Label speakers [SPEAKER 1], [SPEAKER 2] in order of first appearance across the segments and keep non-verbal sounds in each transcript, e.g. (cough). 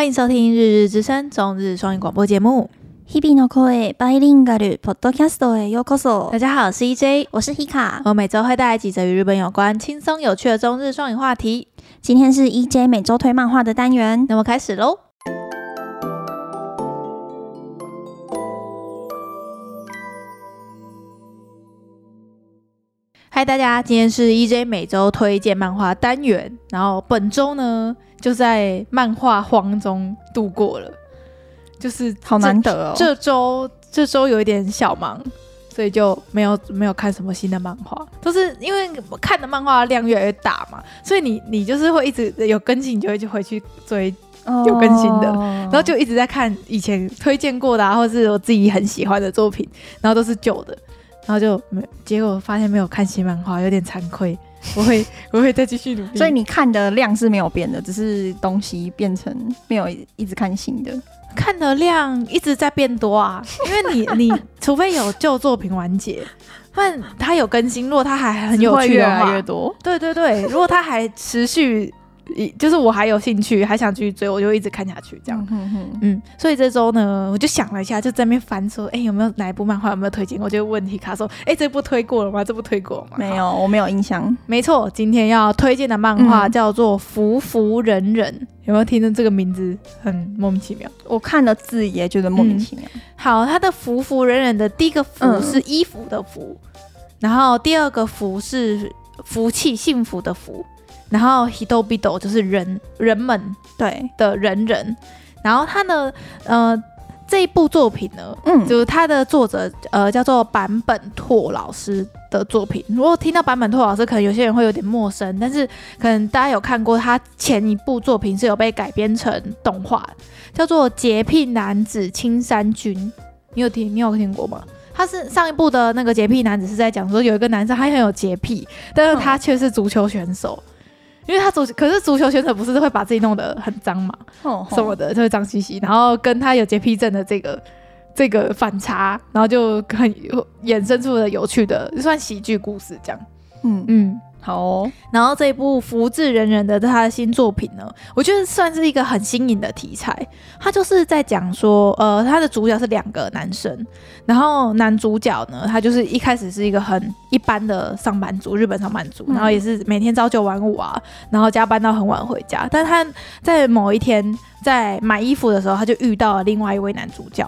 [SPEAKER 1] 欢迎收听《日日之声》中日双语广播节目。
[SPEAKER 2] 日々の声バイリンガルポッドキャストへようこそ。
[SPEAKER 1] 大家好，我是 EJ，
[SPEAKER 2] 我是 Hika。
[SPEAKER 1] 我每周会带来几则与日本有关、轻松有趣的中日双语话题。
[SPEAKER 2] 今天是 EJ 每周推漫画的单元，
[SPEAKER 1] 那么开始喽。 嗨，大家，今天是 EJ 每周推荐漫画单元，然后本周呢就在漫画荒中度过了，就是
[SPEAKER 2] 好难得哦。
[SPEAKER 1] 这周这周有一点小忙，所以就没有没有看什么新的漫画，都是因为看的漫画量越来越大嘛，所以你你就是会一直有更新，你就会就回去追有更新的，哦，然后就一直在看以前推荐过的啊，或是我自己很喜欢的作品，然后都是旧的。然后就没，结果发现没有看新漫画，有点惭愧。(laughs) 我会，我会再继续努力。
[SPEAKER 2] 所以你看的量是没有变的，只是东西变成没有一直看新的。
[SPEAKER 1] 看的量一直在变多啊，(laughs) 因为你，你除非有旧作品完结，(laughs) 不然它有更新，如果它还很有趣的话，
[SPEAKER 2] 越来越多。
[SPEAKER 1] 对对对，如果它还持续。就是我还有兴趣，还想继续追，我就一直看下去，这样。嗯嗯嗯。所以这周呢，我就想了一下，就在那边翻说，哎、欸，有没有哪一部漫画有没有推荐？我就问题卡说，哎、欸，这部推过了吗？这部推过了吗？
[SPEAKER 2] 没有，我没有印象。
[SPEAKER 1] 没错，今天要推荐的漫画叫做《福福人人》，嗯，有没有听着这个名字很莫名其妙？
[SPEAKER 2] 我看了字也觉得莫名其妙。
[SPEAKER 1] 嗯、好，它的《福福人人》的第一个“福”是衣服的“福”，嗯，然后第二个“福”是福气、幸福的“福”。然后 Hitobido 就是人人们对的人人，然后他呢，呃，这一部作品呢，嗯，就是他的作者呃叫做坂本拓老师的作品。如果听到坂本拓老师，可能有些人会有点陌生，但是可能大家有看过他前一部作品是有被改编成动画，叫做《洁癖男子青山君》。你有听？你有听过吗？他是上一部的那个洁癖男子是在讲说有一个男生他很有洁癖，但是他却是足球选手。嗯因为他足，可是足球选手不是会把自己弄得很脏嘛，什么的就会脏兮兮，然后跟他有洁癖症的这个这个反差，然后就很衍生出了有趣的，算喜剧故事这样，嗯。嗯。好哦，然后这一部福至人人的他的新作品呢，我觉得算是一个很新颖的题材。他就是在讲说，呃，他的主角是两个男生，然后男主角呢，他就是一开始是一个很一般的上班族，日本上班族，然后也是每天朝九晚五啊，然后加班到很晚回家。但他在某一天在买衣服的时候，他就遇到了另外一位男主角，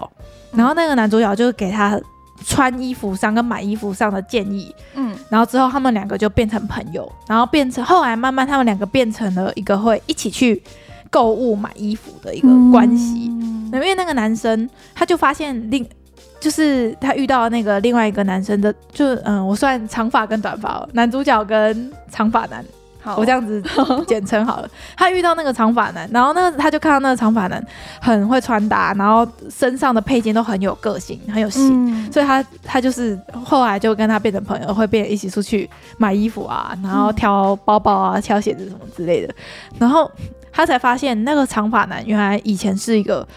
[SPEAKER 1] 然后那个男主角就给他。穿衣服上跟买衣服上的建议，嗯，然后之后他们两个就变成朋友，然后变成后来慢慢他们两个变成了一个会一起去购物买衣服的一个关系。嗯、因为那个男生他就发现另就是他遇到那个另外一个男生的，就嗯，我算长发跟短发，男主角跟长发男。好，我这样子简称好了。他遇到那个长发男，然后那个他就看到那个长发男很会穿搭，然后身上的配件都很有个性，很有型，嗯、所以他他就是后来就跟他变成朋友，会变一起出去买衣服啊，然后挑包包啊、挑鞋子什么之类的。然后他才发现那个长发男原来以前是一个。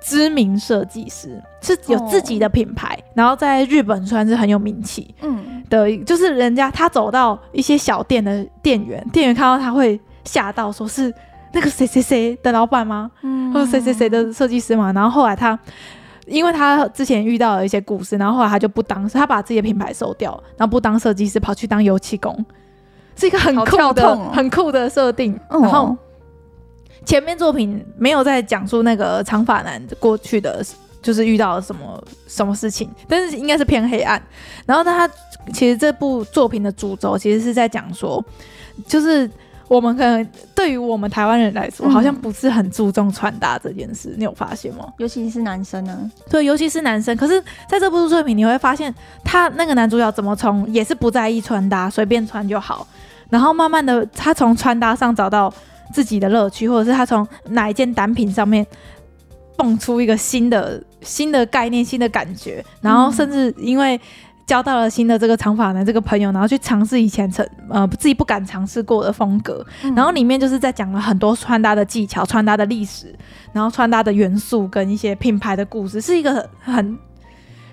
[SPEAKER 1] 知名设计师是有自己的品牌，哦，然后在日本算是很有名气。嗯，的就是人家他走到一些小店的店员，店员看到他会吓到，说是那个谁谁谁的老板吗？嗯，或者谁谁谁的设计师嘛？然后后来他，因为他之前遇到了一些故事，然后后来他就不当，他把自己的品牌收掉，然后不当设计师，跑去当油漆工，是一个很酷的、哦、很酷的设定。然后。哦前面作品没有在讲述那个长发男过去的，就是遇到了什么什么事情，但是应该是偏黑暗。然后他其实这部作品的主轴其实是在讲说，就是我们可能对于我们台湾人来说，好像不是很注重穿搭这件事，你有发现吗？
[SPEAKER 2] 尤其是男生呢？
[SPEAKER 1] 对，尤其是男生。可是在这部作品，你会发现他那个男主角怎么从也是不在意穿搭，随便穿就好，然后慢慢的他从穿搭上找到。自己的乐趣，或者是他从哪一件单品上面蹦出一个新的新的概念、新的感觉，然后甚至因为交到了新的这个长发男这个朋友，然后去尝试以前曾呃自己不敢尝试过的风格，然后里面就是在讲了很多穿搭的技巧、穿搭的历史，然后穿搭的元素跟一些品牌的故事，是一个很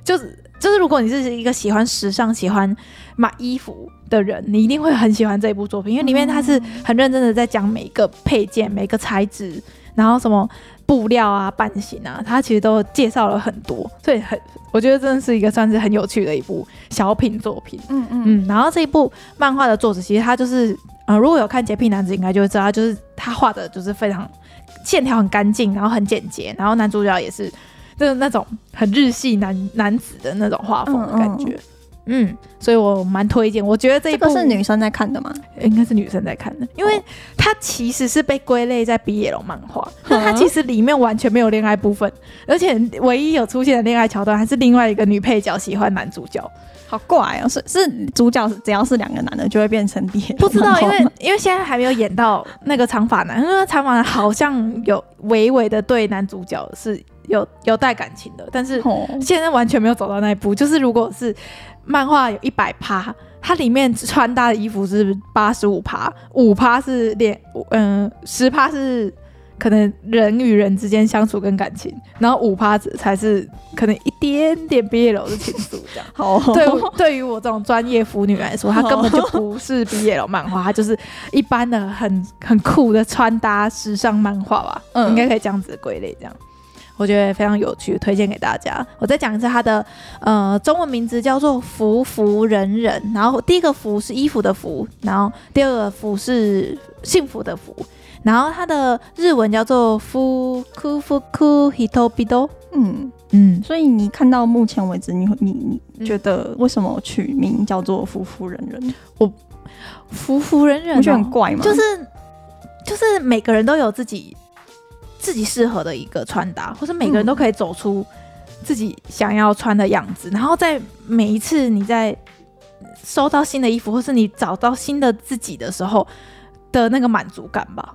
[SPEAKER 1] 就是。就是如果你是一个喜欢时尚、喜欢买衣服的人，你一定会很喜欢这一部作品，因为里面它是很认真的在讲每一个配件、每个材质，然后什么布料啊、版型啊，它其实都介绍了很多，所以很我觉得真的是一个算是很有趣的一部小品作品。嗯嗯嗯。然后这一部漫画的作者其实他就是呃，如果有看洁癖男子，应该就会知道，他就是他画的就是非常线条很干净，然后很简洁，然后男主角也是就是那种很日系男男子的那种画风的感觉。嗯嗯嗯，所以我蛮推荐。我觉得这一部
[SPEAKER 2] 这个是女生在看的吗？
[SPEAKER 1] 应该是女生在看的，因为它其实是被归类在 BL 漫画，但它其实里面完全没有恋爱部分，而且唯一有出现的恋爱桥段还是另外一个女配角喜欢男主角，
[SPEAKER 2] 好怪哦！是是主角只要是两个男的就会变成 BL？
[SPEAKER 1] 不知道，因为因为现在还没有演到那个长发男，因为长发男好像有微微的对男主角是有有带感情的，但是现在完全没有走到那一步，就是如果是。漫画有一百趴，它里面穿搭的衣服是八十五趴，五趴是恋，嗯，十趴是可能人与人之间相处跟感情，然后五趴子才是可能一点点 BL 的情愫这样。(laughs) 好，对，对于我这种专业腐女来说，它根本就不是 BL 漫画，它就是一般的很很酷的穿搭时尚漫画吧，嗯，应该可以这样子归类这样。我觉得非常有趣，推荐给大家。我再讲一次它的呃中文名字叫做“服服人人”，然后第一个“服”是衣服的“服”，然后第二个“服”是幸福的“福”，然后它的日文叫做“ふくふくひとびと”。嗯嗯，
[SPEAKER 2] 所以你看到目前为止，你你你觉得为什么取名叫做“服服人人”？
[SPEAKER 1] 我“服服人人”，
[SPEAKER 2] 我觉得很怪吗？
[SPEAKER 1] 就是就是每个人都有自己。 自己适合的一个穿搭，或是每个人都可以走出自己想要穿的样子。嗯、然后在每一次你在收到新的衣服，或是你找到新的自己的时候的那个满足感吧。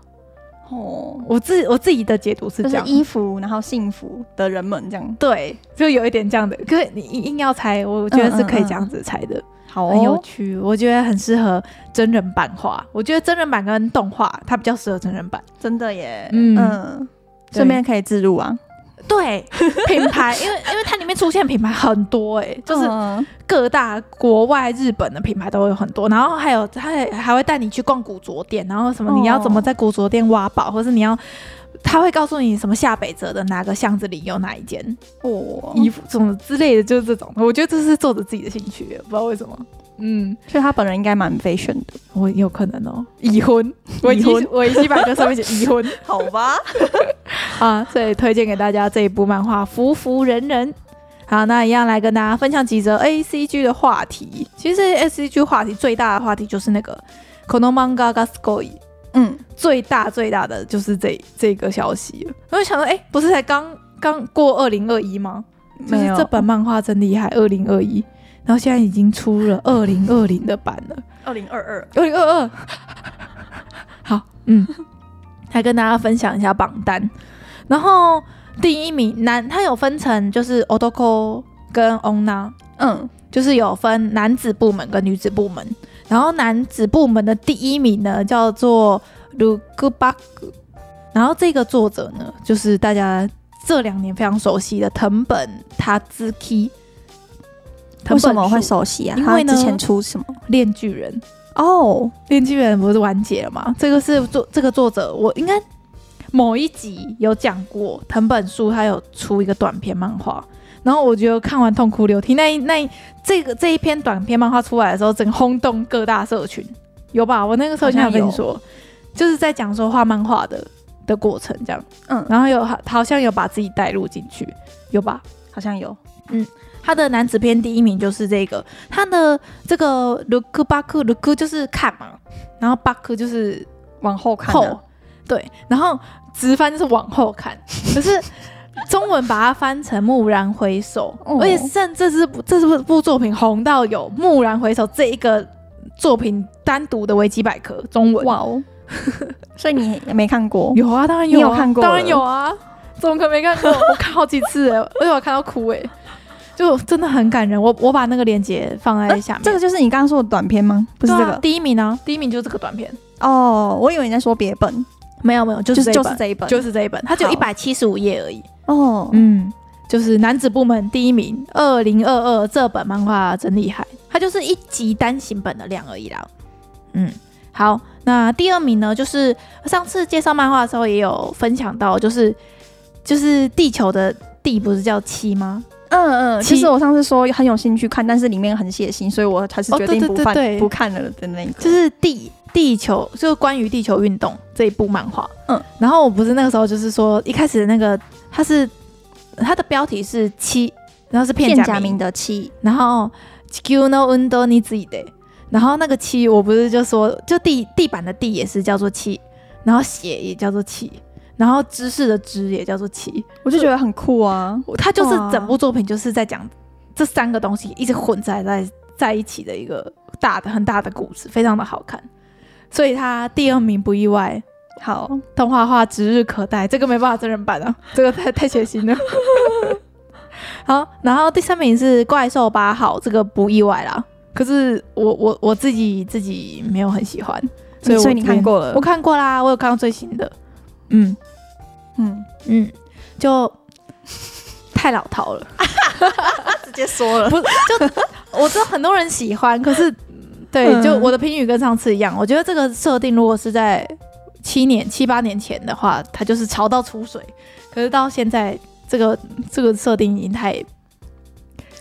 [SPEAKER 1] 哦，我自我自己的解读是这样：就是、
[SPEAKER 2] 衣服，然后幸福的人们这样。
[SPEAKER 1] 对，就有一点这样的。可是你硬要猜，我觉得是可以这样子猜的。好、嗯嗯嗯，很有趣。我觉得很适合真人版画。我觉得真人版跟动画，它比较适合真人版。
[SPEAKER 2] 真的耶。嗯。嗯顺便可以自入啊，
[SPEAKER 1] 对品牌，因为因为它里面出现品牌很多哎、欸，就是各大国外日本的品牌都有很多，然后还有他还会带你去逛古着店，然后什么你要怎么在古着店挖宝，或是你要他会告诉你什么下北泽的哪个巷子里有哪一间哦。衣服什么之类的，就是这种，我觉得这是作者自己的兴趣，不知道为什么。嗯，
[SPEAKER 2] 所以他本人应该蛮 fashion 的，
[SPEAKER 1] 我有可能哦。已婚，维基维基百科上面写已婚，(laughs)
[SPEAKER 2] 好吧？(laughs)
[SPEAKER 1] 啊，所以推荐给大家这一部漫画《服服人人》。好，那一样来跟大家分享几则 A C G 的话题。其实 A C G 话题最大的话题就是那个 Konomanga ga sugoi，嗯，最大最大的就是这这个消息。我就想说，哎、欸，不是才刚刚过二零二一吗？没有，这本漫画真厉害，二零二一。然后现在已经出了二零二零的版了，
[SPEAKER 2] 二零二二，
[SPEAKER 1] 二零二二。(laughs) 好，嗯，来跟大家分享一下榜单。然后第一名男，他有分成就是 Odoko 跟 Onna，嗯，就是有分男子部门跟女子部门。然后男子部门的第一名呢叫做 Lugubuck 然后这个作者呢就是大家这两年非常熟悉的藤本塔兹基。
[SPEAKER 2] 为什么会熟悉啊？因为之前出什么《
[SPEAKER 1] 链锯人》
[SPEAKER 2] 哦，《
[SPEAKER 1] 链锯人》不是完结了吗？这个是作这个作者，我应该某一集有讲过。藤本树他有出一个短篇漫画，然后我觉得看完痛哭流涕。那一那一这个这一篇短篇漫画出来的时候，整个轰动各大社群，有吧？我那个时候就想跟你说，就是在讲说画漫画的的过程这样。嗯，然后有他好像有把自己带入进去，有吧？
[SPEAKER 2] 好像有，
[SPEAKER 1] 嗯。他的男子篇第一名就是这个，他的这个 look back look 就是看嘛，然后 back 就是
[SPEAKER 2] 往后看，
[SPEAKER 1] 对，然后直翻就是往后看，(laughs) 可是中文把它翻成蓦然回首，哦、而且甚至这部这是部作品红到有蓦然回首这一个作品单独的维基百科中文，哇哦，(laughs)
[SPEAKER 2] 所以你没看过？
[SPEAKER 1] 有啊，当然有，啊，
[SPEAKER 2] 有看过，
[SPEAKER 1] 当然有啊，怎么可能没看过？我看好几次哎，而 (laughs) 且我看到哭哎。就真的很感人，我我把那个链接放在下面。
[SPEAKER 2] 啊，这个就是你刚刚说的短片吗？不是这个，
[SPEAKER 1] 啊、第一名呢？第一名就是这个短片。
[SPEAKER 2] 哦，我以为你在说别本，
[SPEAKER 1] 没有没有，就是这
[SPEAKER 2] 就是这一本，
[SPEAKER 1] 就是这一本，它只有一百七十五页而已。哦，嗯，就是男子部门第一名，二零二二这本漫画真厉害，它就是一集单行本的量而已啦。嗯，好，那第二名呢，就是上次介绍漫画的时候也有分享到，就是就是地球的地不是叫七吗？
[SPEAKER 2] 嗯嗯，其实我上次说很有兴趣看，但是里面很血腥，所以我还是决定不看、哦、不看了的那个。
[SPEAKER 1] 就是地地球，就是关于地球运动这一部漫画。嗯，然后我不是那个时候就是说一开始那个它是它的标题是七，然后是片假名的七，然后地球の运动について，然后那个七我不是就说就地地板的地也是叫做七，然后血也叫做七。 然后知识的知也叫做奇，
[SPEAKER 2] 我就觉得很酷啊！
[SPEAKER 1] 他就是整部作品就是在讲这三个东西一直混在在在一起的一个大的很大的故事，非常的好看。所以他第二名不意外。好，动画化指日可待，这个没办法真人版啊，(laughs) 这个太太血腥了。(laughs) 好，然后第三名是怪兽八号，这个不意外啦。可是我我我自己自己没有很喜欢，所以
[SPEAKER 2] 所以你看过了？
[SPEAKER 1] 我看过啦，我有看到最新的。嗯。嗯嗯，就 (laughs) 太老套了，(laughs)
[SPEAKER 2] 直接说了。
[SPEAKER 1] 不，就我知道很多人喜欢，可是对，就我的评语跟上次一样。我觉得这个设定如果是在七年、七八年前的话，它就是潮到出水。可是到现在，这个这个设定已经太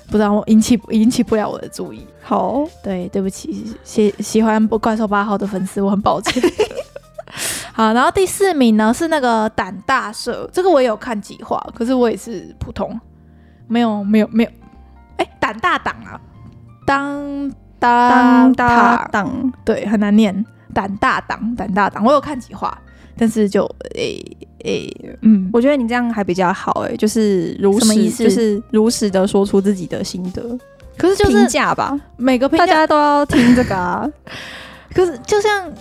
[SPEAKER 1] 不知道我引起引起不了我的注意。
[SPEAKER 2] 好，
[SPEAKER 1] 对，对不起，喜喜欢怪兽八号的粉丝，我很抱歉。(laughs) 好，然后第四名呢是那个胆大社，这个我也有看几话，可是我也是普通，没有没有没有，哎，胆大党啊，当当大党，对，很难念，胆大党，胆大党，我有看几话，但是就诶诶，嗯，
[SPEAKER 2] 我觉得你这样还比较好，哎，就是如实，什么意思？就是如实的说出自己的心得，
[SPEAKER 1] 可是就是评
[SPEAKER 2] 价吧，
[SPEAKER 1] 每个
[SPEAKER 2] 大家都要听这个啊，(laughs)
[SPEAKER 1] 可是就像。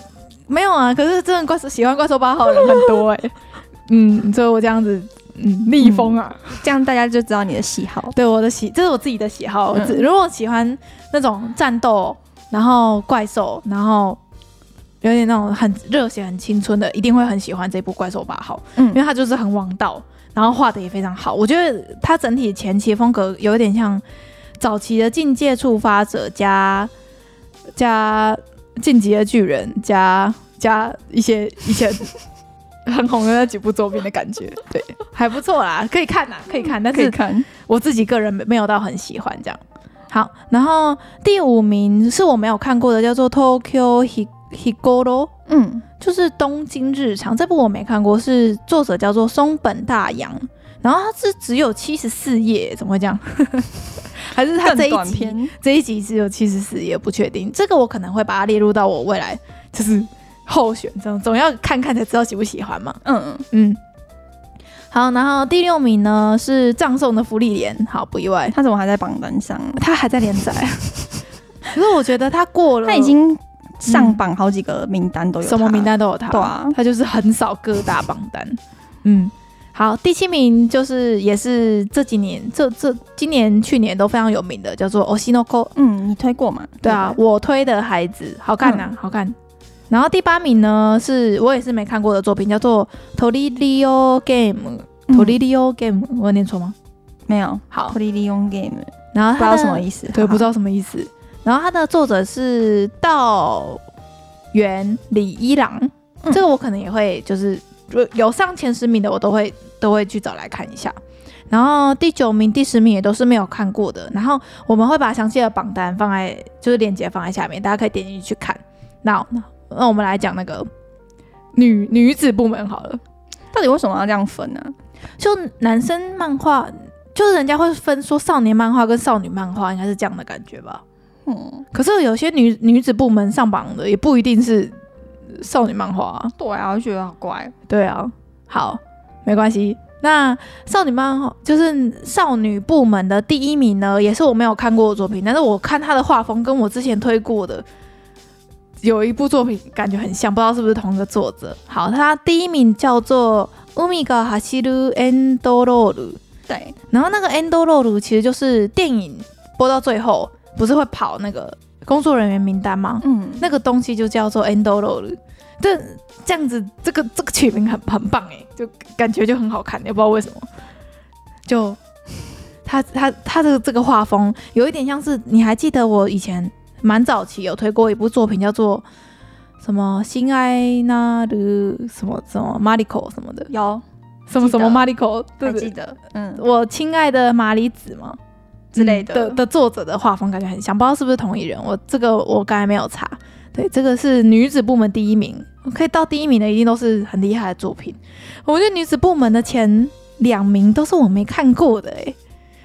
[SPEAKER 1] 没有啊，可是真的怪喜欢怪兽八号的人很多哎、欸，(laughs) 嗯，所以我这样子，嗯，逆风啊、
[SPEAKER 2] 嗯，这样大家就知道你的喜好。
[SPEAKER 1] 对，我的喜，这是我自己的喜好。嗯、如果喜欢那种战斗，然后怪兽，然后有点那种很热血、很青春的，一定会很喜欢这部怪兽八号。嗯，因为它就是很王道，然后画的也非常好。我觉得它整体前期风格有一点像早期的《境界触发者》加加。进击的巨人加加一些以前 (laughs) 很红的那几部作品的感觉，对，还不错啦，可以看呐，可以看，但是我自己个人没有到很喜欢这样。好，然后第五名是我没有看过的，叫做 Tokyo Higoro，嗯，就是东京日常这部我没看过，是作者叫做松本大洋，然后它是只有七十四页，怎么会这样？(laughs) 还是他这一集这一集只有七十四页，不确定。这个我可能会把它列入到我未来就是候选中，总要看看才知道喜不喜欢嘛。嗯嗯嗯。好，然后第六名呢是葬送的芙莉莲，好不意外，
[SPEAKER 2] 他怎么还在榜单上？
[SPEAKER 1] 他还在连载。(laughs) 可是我觉得他过了，
[SPEAKER 2] 他已经上榜好几个名单都有，
[SPEAKER 1] 什么名单都有他。对啊，他就是很少各大榜单。嗯。好，第七名就是也是这几年这这今年去年都非常有名的，叫做《o s i n o k o》。
[SPEAKER 2] 嗯，你推过吗？
[SPEAKER 1] 对啊，我推的孩子好看呐，好看。然后第八名呢，是我也是没看过的作品，叫做《Tolilio Game》。Tolilio Game，我念错吗？
[SPEAKER 2] 没有。
[SPEAKER 1] 好
[SPEAKER 2] ，Tolilio Game。
[SPEAKER 1] 然后
[SPEAKER 2] 不知道什么意思，
[SPEAKER 1] 对，不知道什么意思。然后它的作者是道元李一郎，这个我可能也会就是。有上前十名的，我都会都会去找来看一下。然后第九名、第十名也都是没有看过的。然后我们会把详细的榜单放在，就是链接放在下面，大家可以点进去看。那那我们来讲那个女女子部门好了。
[SPEAKER 2] 到底为什么要这样分呢？
[SPEAKER 1] 就男生漫画，就是人家会分说少年漫画跟少女漫画，应该是这样的感觉吧？嗯。可是有些女女子部门上榜的，也不一定是。少女漫画、啊，
[SPEAKER 2] 对啊，我觉得好怪。
[SPEAKER 1] 对啊，好，没关系。那少女漫画就是少女部门的第一名呢，也是我没有看过的作品，但是我看他的画风跟我之前推过的有一部作品感觉很像，不知道是不是同一个作者。好，他第一名叫做《海が走るエンドロール》，对，然后那个エンドロール其实就是电影播到最后不是会跑那个。 工作人员名单吗？嗯，那个东西就叫做 Endo Roll，这这样子，这个这个取名很很棒哎，就感觉就很好看，也不知道为什么。就他他他的这个画风有一点像是，你还记得我以前蛮早期有推过一部作品叫做什么心爱那的什么什么 Mariko 什么的，
[SPEAKER 2] 有
[SPEAKER 1] 什么什么 Mariko，，
[SPEAKER 2] 还记得？嗯，
[SPEAKER 1] 我亲爱的麻里子吗？之类的、嗯、的的作者的画风感觉很像，不知道是不是同一人。我这个我刚才没有查。对，这个是女子部门第一名，可以到第一名的一定都是很厉害的作品。我觉得女子部门的前两名都是我没看过的诶，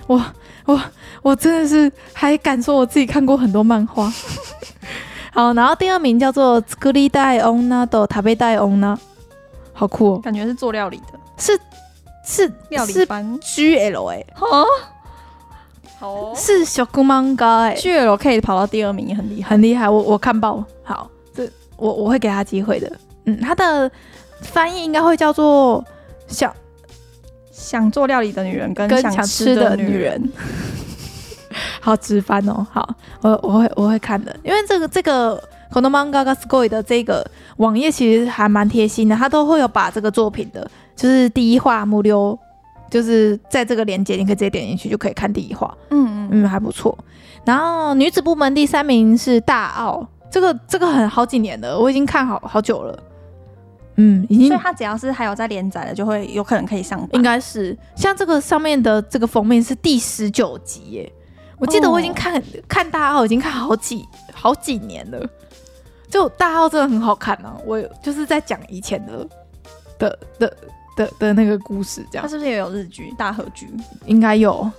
[SPEAKER 1] 我我我真的是还敢说我自己看过很多漫画。(laughs) 好，然后第二名叫做《作りたい女と食べたい女》，好酷哦，
[SPEAKER 2] 感觉是做料理的，
[SPEAKER 1] 是是
[SPEAKER 2] 料理班
[SPEAKER 1] GL 哎，
[SPEAKER 2] 哦。
[SPEAKER 1] 哦、是小姑漫画哎，
[SPEAKER 2] GL 可以跑到第二名，很厉害，
[SPEAKER 1] 很厉害。我我看报好，这我我会给他机会的。嗯，他的翻译应该会叫做想
[SPEAKER 2] 想做料理的女人跟想吃的女人。(laughs)
[SPEAKER 1] 好直翻哦，好，我我会我会看的，因为这个这个この漫画がすごい的这个网页其实还蛮贴心的，他都会有把这个作品的，就是第一话目录。 就是在这个链接，你可以直接点进去，就可以看第一话。嗯嗯嗯，还不错。然后女子部门第三名是大奥，这个这个很好几年了，我已经看好好久了。嗯，已经。
[SPEAKER 2] 所以它只要是还有在连载的，就会有可能可以上。
[SPEAKER 1] 应该是像这个上面的这个封面是第十九集耶，我记得我已经看、哦、看大奥已经看好几好几年了。就大奥真的很好看呢、啊，我就是在讲以前的的的。的的的那个故事，这样，
[SPEAKER 2] 它是不是也有日剧大河剧？
[SPEAKER 1] 应该有，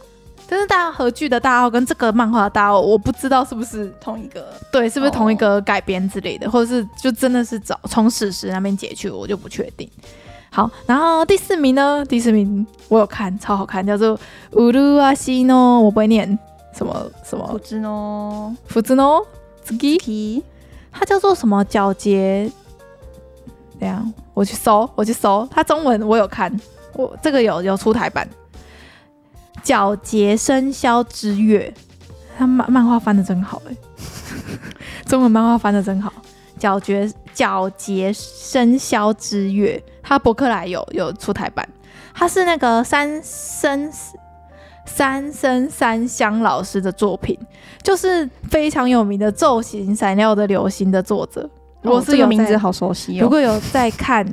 [SPEAKER 1] 但是大河剧的大奥跟这个漫画的大奥，我不知道是不是
[SPEAKER 2] 同一个，
[SPEAKER 1] 对，是不是同一个改编之类的，哦、或者是就真的是找从史实那边截去，我就不确定。好，然后第四名呢？第四名我有看，超好看，叫做乌鲁阿西诺，我不会念什么什么，
[SPEAKER 2] 福兹诺，
[SPEAKER 1] 福兹诺，斯基，它叫做什么？皎洁。这样，我去搜，我去搜，它中文我有看，我这个有有出台版，《皎洁生肖之月》，他漫漫画翻的真好哎，(laughs) 中文漫画翻的真好，《皎洁皎洁生肖之月》，它博客来有有出台版，它是那个三生三生三香老师的作品，就是非常有名的《昼行闪耀的流星》的作者。我是有
[SPEAKER 2] 名字好熟悉哦。
[SPEAKER 1] 如果有在看，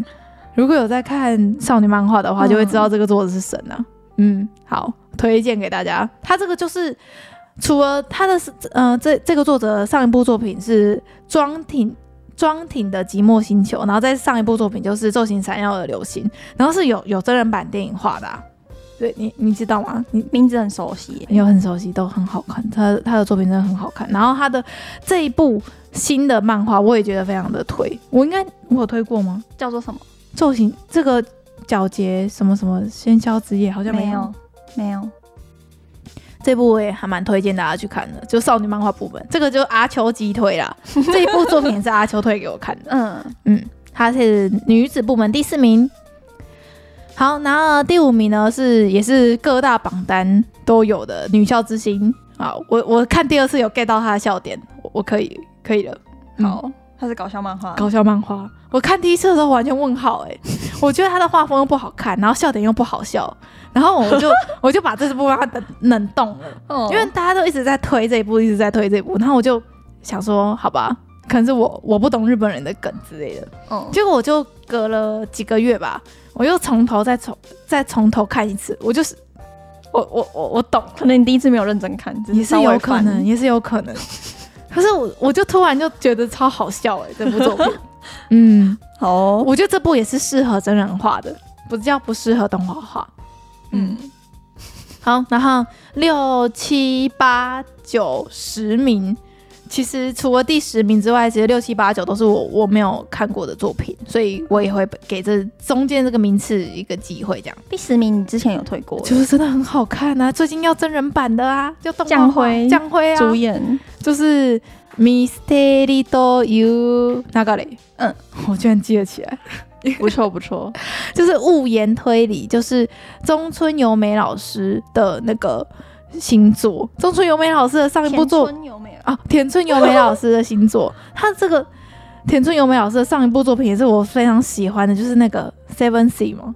[SPEAKER 1] 如果有在看少女漫画的话，就会知道这个作者是神啊。嗯，好，推荐给大家。他这个就是除了他的呃，这这个作者上一部作品是庄挺庄挺的寂寞星球，然后再上一部作品就是昼行闪耀的流星，然后是有有真人版电影化的啊。对你，你知道吗？你
[SPEAKER 2] 名字很熟悉，
[SPEAKER 1] 又很熟悉，都很好看。他他的作品真的很好看。然后他的这一部新的漫画，我也觉得非常的推。我应该我有推过吗？
[SPEAKER 2] 叫做什么？
[SPEAKER 1] 昼行这个皎洁什么什么喧嚣之夜，好像没有，
[SPEAKER 2] 没有。
[SPEAKER 1] 这部我也还蛮推荐大家去看的，就少女漫画部分。这个就阿秋急推啦。(laughs) 这一部作品是阿秋推给我看的。嗯嗯，她是女子部门第四名。好，然后第五名呢是也是各大榜单都有的女校之星啊，我我看第二次有 get 到她的笑点，我，我可以可以了。
[SPEAKER 2] 好，她是搞笑漫画，
[SPEAKER 1] 搞笑漫画。我看第一次的时候完全问号哎、欸，(laughs) 我觉得她的画风又不好看，然后笑点又不好笑，然后我就 (laughs) 我就把这部漫画冷冷冻了，哦、因为大家都一直在推这一部，一直在推这一部，然后我就想说好吧，可能是我我不懂日本人的梗之类的。嗯，结果我就隔了几个月吧。我又从头再从再从头看一次，我就是我我我我懂，
[SPEAKER 2] 可能你第一次没有认真看，
[SPEAKER 1] 也是有可能，也是有可能。(laughs) 可是我我就突然就觉得超好笑哎、欸，这部作品，(laughs) 嗯，好、哦，我觉得这部也是适合真人画的，不叫不适合动画画。嗯，好，然后六七八九十名。其实除了第十名之外，其实六七八九都是我我没有看过的作品，所以我也会给这中间这个名次一个机会。这样，
[SPEAKER 2] 第十名你之前有推过，
[SPEAKER 1] 就是真的很好看啊！最近要真人版的啊，就动画
[SPEAKER 2] 江辉。
[SPEAKER 1] 江辉啊。
[SPEAKER 2] 主演，
[SPEAKER 1] 就是《Mystery Do You》那个嘞，嗯，我居然记得起来，(laughs)
[SPEAKER 2] 不错不错，
[SPEAKER 1] 就是物言推理，就是中村由美老师的那个。星座，中村由美老师的上一部作品啊，田村由美老师的新作，(laughs) 他这个田村由美老师的上一部作品也是我非常喜欢的，就是那个 Seven C 嘛，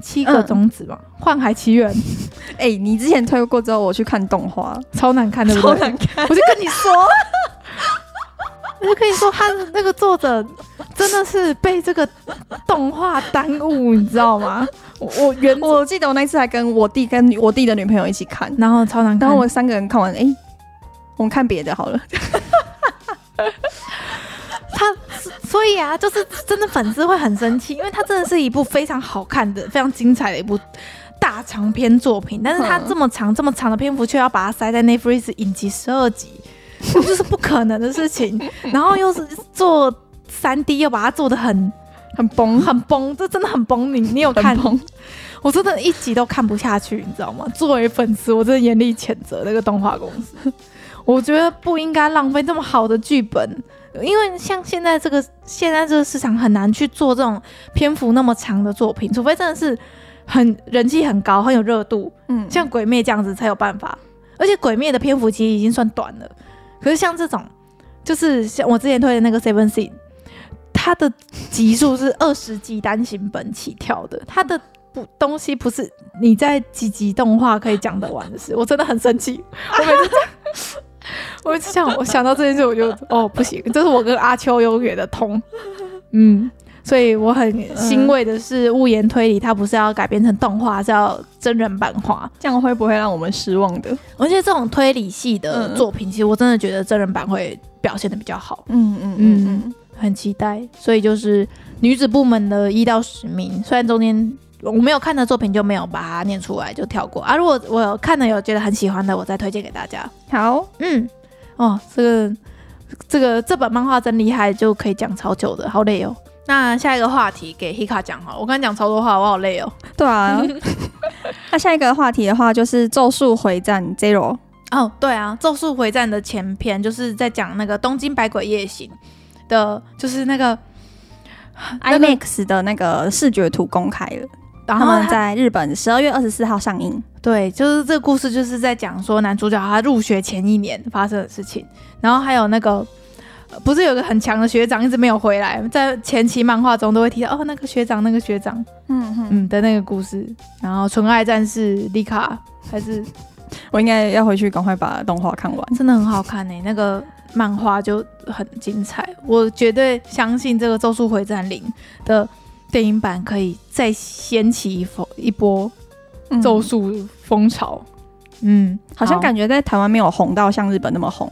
[SPEAKER 1] 七个种子嘛，《幻海奇缘》。(laughs)
[SPEAKER 2] 哎，你之前推过之后，我去看动画，
[SPEAKER 1] 超难看的，
[SPEAKER 2] 超难看。
[SPEAKER 1] 我就跟你说，(laughs) 我就可以说，他那个作者真的是被这个动画耽误，你知道吗？我我原
[SPEAKER 2] 我记得我那次还跟我弟跟我弟的女朋友一起看，
[SPEAKER 1] 然后超难看，
[SPEAKER 2] 然后我三个人看完，哎、欸，我们看别的好了。(laughs)
[SPEAKER 1] 他所以啊，就是真的粉丝会很生气，因为他真的是一部非常好看的、非常精彩的一部大长篇作品，但是他这么长、这么长的篇幅，却要把它塞在 Netflix 影集十二集，这就是不可能的事情。(laughs) 然后又是做三 D，又把它做的很
[SPEAKER 2] 很崩、
[SPEAKER 1] 很崩，这真的很崩。你你有看？我真的一集都看不下去，你知道吗？作为粉丝，我真的严厉谴责那个动画公司。我觉得不应该浪费这么好的剧本。因为像现在这个现在这个市场很难去做这种篇幅那么长的作品，除非真的是很人气很高、很有热度，嗯，像《鬼灭》这样子才有办法。而且《鬼灭》的篇幅其实已经算短了，可是像这种，就是像我之前推的那个《Seven Sin》，它的集数是二十集单行本起跳的，它的不东西不是你在几集动画可以讲得完的事，我真的很生气，我每次。(laughs) 我一直想，我想到这件事，我就哦不行，这是我跟阿秋永远的痛。嗯，所以我很欣慰的是，《物言推理》它不是要改编成动画，是要真人版化，
[SPEAKER 2] 这样会不会让我们失望的？
[SPEAKER 1] 而且这种推理系的作品，其实我真的觉得真人版会表现的比较好。
[SPEAKER 2] 嗯嗯嗯嗯，
[SPEAKER 1] 很期待。所以就是女子部门的一到十名，虽然中间。我没有看的作品就没有把它念出来，就跳过啊。如果我看的有觉得很喜欢的，我再推荐给大家。
[SPEAKER 2] 好，
[SPEAKER 1] 嗯，哦，这个这个这本漫画真厉害，就可以讲超久的，好累哦。那下一个话题给 Hika 讲哈，我刚才讲超多话，我好累哦。
[SPEAKER 2] 对啊，(laughs) 那下一个话题的话就是《咒术回战 Zero》
[SPEAKER 1] 哦，对啊，《咒术回战》的前篇就是在讲那个东京百鬼夜行的，就是那个
[SPEAKER 2] IMAX 的那个视觉图公开了。然后他们在日本十二月二十四号上映。
[SPEAKER 1] 对，就是这个故事，就是在讲说男主角他入学前一年发生的事情。然后还有那个，不是有个很强的学长一直没有回来，在前期漫画中都会提到哦，那个学长，那个学长，嗯嗯的那个故事。然后纯爱战士丽卡还是
[SPEAKER 2] 我应该要回去赶快把动画看完，
[SPEAKER 1] 真的很好看呢、欸。那个漫画就很精彩，我绝对相信这个《咒术回战零》的。电影版可以再掀起一波一波咒术风潮，嗯，
[SPEAKER 2] 嗯，好像感觉在台湾没有红到像日本那么红。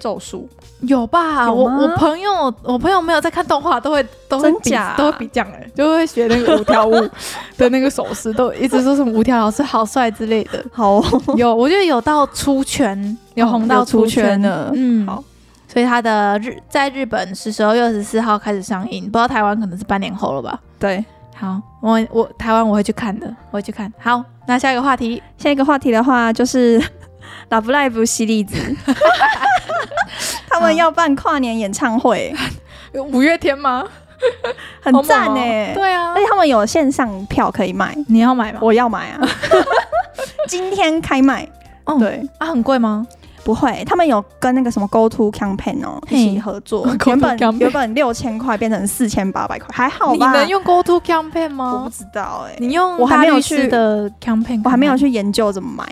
[SPEAKER 2] 咒术。
[SPEAKER 1] 有吧？有我我朋友我朋友没有在看动画，都会都会比假？都会比这样哎，就会学那个五条悟的那个手势，都一直说什么五条老师好帅之类的。(laughs) 好，有我觉得有到出圈，有红到出圈了，嗯，好。所以他的日在日本是十二月二十四号开始上映，不知道台湾可能是半年后了吧？
[SPEAKER 2] 对，
[SPEAKER 1] 好，我我台湾我会去看的，我会去看。好，那下一个话题，
[SPEAKER 2] 下一个话题的话就是 (laughs) Love Live 西利子，(laughs) 他们要办跨年演唱会，(laughs)
[SPEAKER 1] 五月天吗？
[SPEAKER 2] 很赞哎、哦，
[SPEAKER 1] 对啊，
[SPEAKER 2] 而且他们有线上票可以买，
[SPEAKER 1] 你要买吗？
[SPEAKER 2] 我要买啊，今天开卖，
[SPEAKER 1] 哦，对。啊，很贵吗？
[SPEAKER 2] 不会，他们有跟那个什么 Go To Campaign 哦一起合作，(laughs) 原本原本六千块变成四千八百块，还好吧？
[SPEAKER 1] 你能用 Go To Campaign 吗？
[SPEAKER 2] 我不知道哎、欸，
[SPEAKER 1] 你用我还没有去的 Campaign，
[SPEAKER 2] 我还没有去研究怎么买。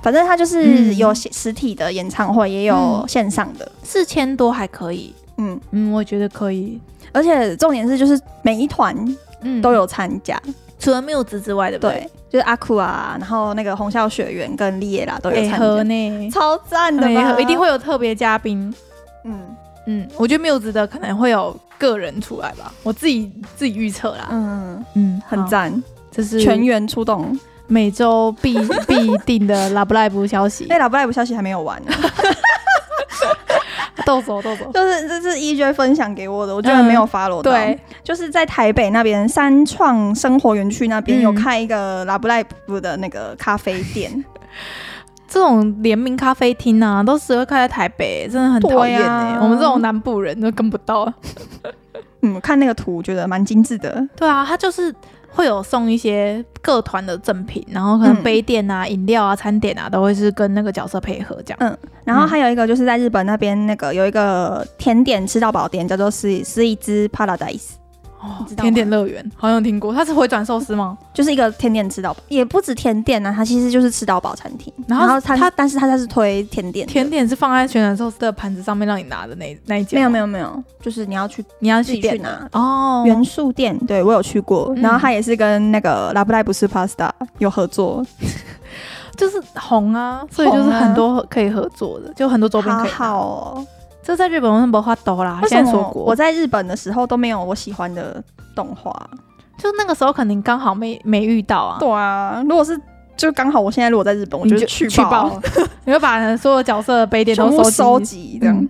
[SPEAKER 2] 反正他就是有实体的演唱会，也有线上的，
[SPEAKER 1] 四千多还可以。嗯。嗯，我觉得可以。
[SPEAKER 2] 而且重点是，就是每一团都有参加，
[SPEAKER 1] 除了 Muse 之外的，对。
[SPEAKER 2] 就是阿酷啊，然后那个红校学员跟莉耶拉都有参加，
[SPEAKER 1] 呢
[SPEAKER 2] 超赞的嘛，
[SPEAKER 1] 一定会有特别嘉宾。嗯嗯，我觉得 Muse 的可能会有个人出来吧，我自己自己预测啦。嗯
[SPEAKER 2] 嗯，很赞，
[SPEAKER 1] 这是
[SPEAKER 2] 全员出动，
[SPEAKER 1] 每周必必定的 Love Live 消息。(laughs)
[SPEAKER 2] 哎，Love Live 消息还没有完。(laughs)
[SPEAKER 1] 豆走豆走，
[SPEAKER 2] 就是这是 EJ 分享给我的，我居然没有 follow 到。对，就是在台北那边三创生活园区那边有开一个 Love Live 的那个咖啡店，(laughs)
[SPEAKER 1] 这种联名咖啡厅啊，都只会开在台北，真的很讨厌哎。我们这种南部人都跟不到。(laughs)
[SPEAKER 2] 嗯，看那个图，觉得蛮精致的。
[SPEAKER 1] 对啊，它就是。会有送一些各团的赠品，然后可能杯垫啊、饮料啊、餐点啊，都会是跟那个角色配合这样。
[SPEAKER 2] 嗯，然后还有一个就是在日本那边那个有一个甜点吃到饱店，叫做 Sweets Paradise。
[SPEAKER 1] 哦，甜点乐园好像听过，它是回转寿司吗？
[SPEAKER 2] 就是一个甜点吃到饱，也不止甜点啊，它其实就是吃到饱餐厅。然后它它，但是它它是推甜点，
[SPEAKER 1] 甜点是放在旋转寿司的盘子上面让你拿的那那一家。
[SPEAKER 2] 没有没有没有，就是你要去
[SPEAKER 1] 你要去
[SPEAKER 2] 去拿
[SPEAKER 1] 哦。
[SPEAKER 2] 元素店，对我有去过，然后它也是跟那个拉布莱不是 Pasta 有合作。(laughs)
[SPEAKER 1] 就是红啊，所以就是很多可以合作的，就很多周边可以。
[SPEAKER 2] 好，好哦，
[SPEAKER 1] 这在日本我是不法多啦。现在说过，
[SPEAKER 2] 我在日本的时候都没有我喜欢的动画，
[SPEAKER 1] 就那个时候肯定刚好没没遇到啊。
[SPEAKER 2] 对啊，如果是就刚好我现在如果在日本，我就去去报，(laughs)
[SPEAKER 1] 你会把所有角色的杯垫都收集这样。嗯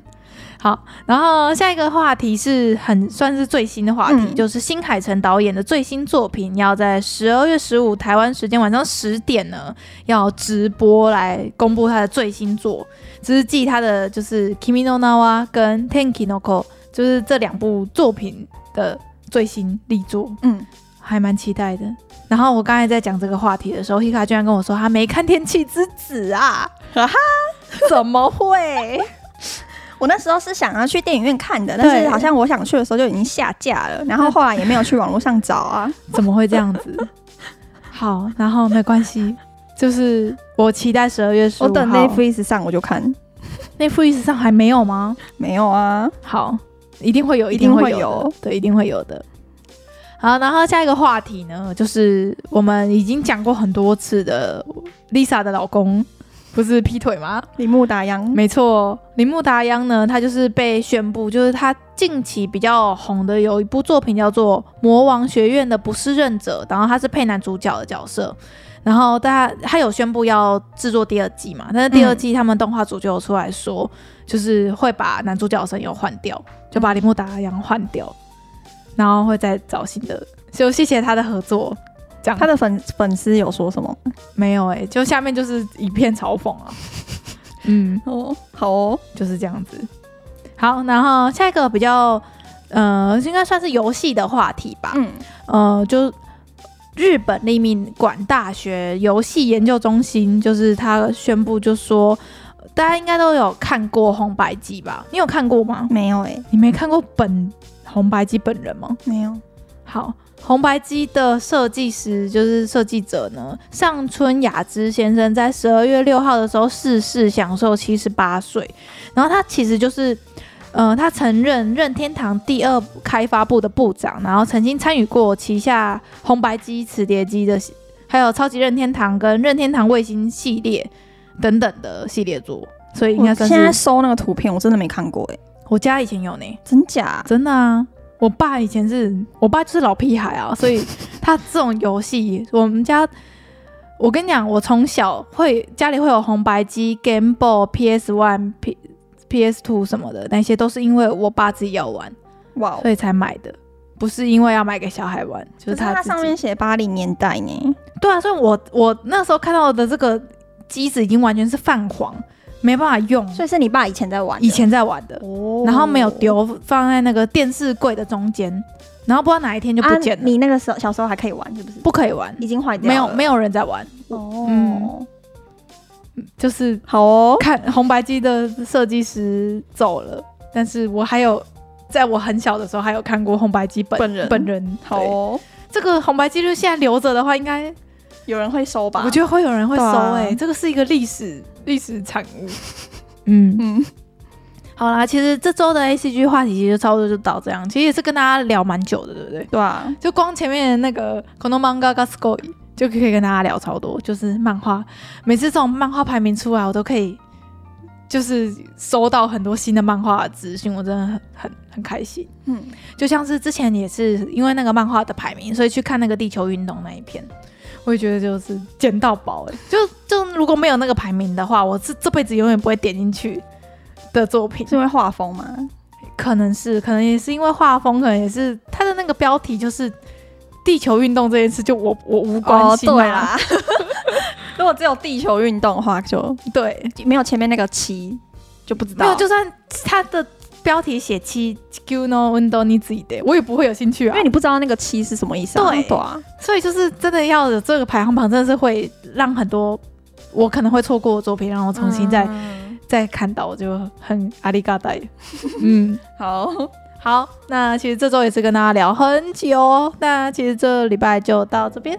[SPEAKER 1] 好，然后下一个话题是很算是最新的话题，嗯、就是新海诚导演的最新作品要在十二月十五台湾时间晚上十点呢，要直播来公布他的最新作，只是继他的就是《Kimi no Na wa》跟《Tenki no Ko》，就是这两部作品的最新力作，嗯，还蛮期待的。然后我刚才在讲这个话题的时候，Hika 居然跟我说他没看《天气之子》啊，哈哈，(laughs) 怎么会？
[SPEAKER 2] 我那时候是想要去电影院看的，但是好像我想去的时候就已经下架了，(laughs) 然后后来也没有去网络上找啊，(laughs)
[SPEAKER 1] 怎么会这样子？(laughs) 好，然后没关系，就是我期待十二月十五号，
[SPEAKER 2] 我等 Netflix 上我就看
[SPEAKER 1] ，Netflix 上还没有吗？
[SPEAKER 2] 没有啊，
[SPEAKER 1] 好，一定会有，一定会有，对，一定会有的。好，然后下一个话题呢，就是我们已经讲过很多次的 Lisa 的老公。不是劈腿吗？
[SPEAKER 2] 铃木达央，
[SPEAKER 1] 没错，铃木达央呢，他就是被宣布，就是他近期比较红的有一部作品叫做《魔王学院的不适任者》，然后他是配男主角的角色，然后大家他有宣布要制作第二季嘛，但是第二季他们动画组就有出来说，嗯、就是会把男主角声优换掉，就把铃木达央换掉，然后会再找新的，就谢谢他的合作。讲
[SPEAKER 2] 他的粉粉丝有说什么？
[SPEAKER 1] 没有哎、欸，就下面就是一片嘲讽啊。(laughs) 嗯，
[SPEAKER 2] 哦，好哦，
[SPEAKER 1] 就是这样子。好，然后下一个比较呃，应该算是游戏的话题吧。嗯，呃，就日本立命馆大学游戏研究中心，就是他宣布，就说大家应该都有看过红白机吧？你有看过吗？
[SPEAKER 2] 没有哎、欸，
[SPEAKER 1] 你没看过本红白机本人吗？
[SPEAKER 2] 没有。
[SPEAKER 1] 好。红白机的设计师就是设计者呢，上村雅之先生在十二月六号的时候逝世，享受七十八岁。然后他其实就是，呃，他曾任任天堂第二开发部的部长，然后曾经参与过旗下红白机、磁碟机的，还有超级任天堂跟任天堂卫星系列等等的系列作。所以应该算是。
[SPEAKER 2] 现在搜那个图片，我真的没看过哎，
[SPEAKER 1] 我家以前有呢，
[SPEAKER 2] 真假？
[SPEAKER 1] 真的啊。我爸以前是我爸就是老屁孩啊，所以他这种游戏，我们家，我跟你讲，我从小会家里会有红白机、Game Boy、PS One、P PS Two 什么的，那些都是因为我爸自己要玩，哇，所以才买的，不是因为要买给小孩玩，就是他。
[SPEAKER 2] 它上面写八零年代呢？
[SPEAKER 1] 对啊，所以我我那时候看到的这个机子已经完全是泛黄。没办法用，
[SPEAKER 2] 所以是你爸以前在玩，
[SPEAKER 1] 以前在玩的，哦、然后没有丢，放在那个电视柜的中间，然后不知道哪一天就不见了。啊、
[SPEAKER 2] 你那个时候小时候还可以玩，是不是？
[SPEAKER 1] 不可以玩，
[SPEAKER 2] 已经坏掉了。
[SPEAKER 1] 没有，没有人在玩。哦，嗯，就是
[SPEAKER 2] 好哦。
[SPEAKER 1] 看红白机的设计师走了，但是我还有在我很小的时候还有看过红白机本
[SPEAKER 2] 本人
[SPEAKER 1] 本人。
[SPEAKER 2] 好哦，
[SPEAKER 1] 这个红白机就现在留着的话，应该
[SPEAKER 2] 有人会收吧？
[SPEAKER 1] 我觉得会有人会收哎、这个是一个历史。历史产物，(laughs) 嗯嗯，好啦，其实这周的 A C G 话题其实就差不多就到这样，其实也是跟大家聊蛮久的，对不对？
[SPEAKER 2] 对啊，
[SPEAKER 1] 就光前面的那个 Kono Manga ga Sugoi 就可以跟大家聊超多，就是漫画，每次这种漫画排名出来，我都可以就是收到很多新的漫画的资讯，我真的很很很开心。嗯，就像是之前也是因为那个漫画的排名，所以去看那个地球运动那一篇。我也觉得就是捡到宝哎，就就如果没有那个排名的话，我是这辈子永远不会点进去的作品。
[SPEAKER 2] 是因为画风吗？
[SPEAKER 1] 可能是，可能也是因为画风，可能也是它的那个标题就是地球运动这件事，就我我无关
[SPEAKER 2] 系、啦，(laughs) 如果只有地球运动的话就，
[SPEAKER 1] 就对，
[SPEAKER 2] 没有前面那个七就不知道。
[SPEAKER 1] 没有，就算它的。标题写七 Q no window 你自己的，我也不会有兴趣啊，
[SPEAKER 2] 因为你不知道那个七是什么意思啊。
[SPEAKER 1] 对，对啊，所以就是真的要有这个排行榜，真的是会让很多我可能会错过的作品，让我重新再、嗯、再看到，我就很阿里嘎达。嗯，(laughs)
[SPEAKER 2] 好
[SPEAKER 1] 好，那其实这周也是跟大家聊很久，那其实这礼拜就到这边。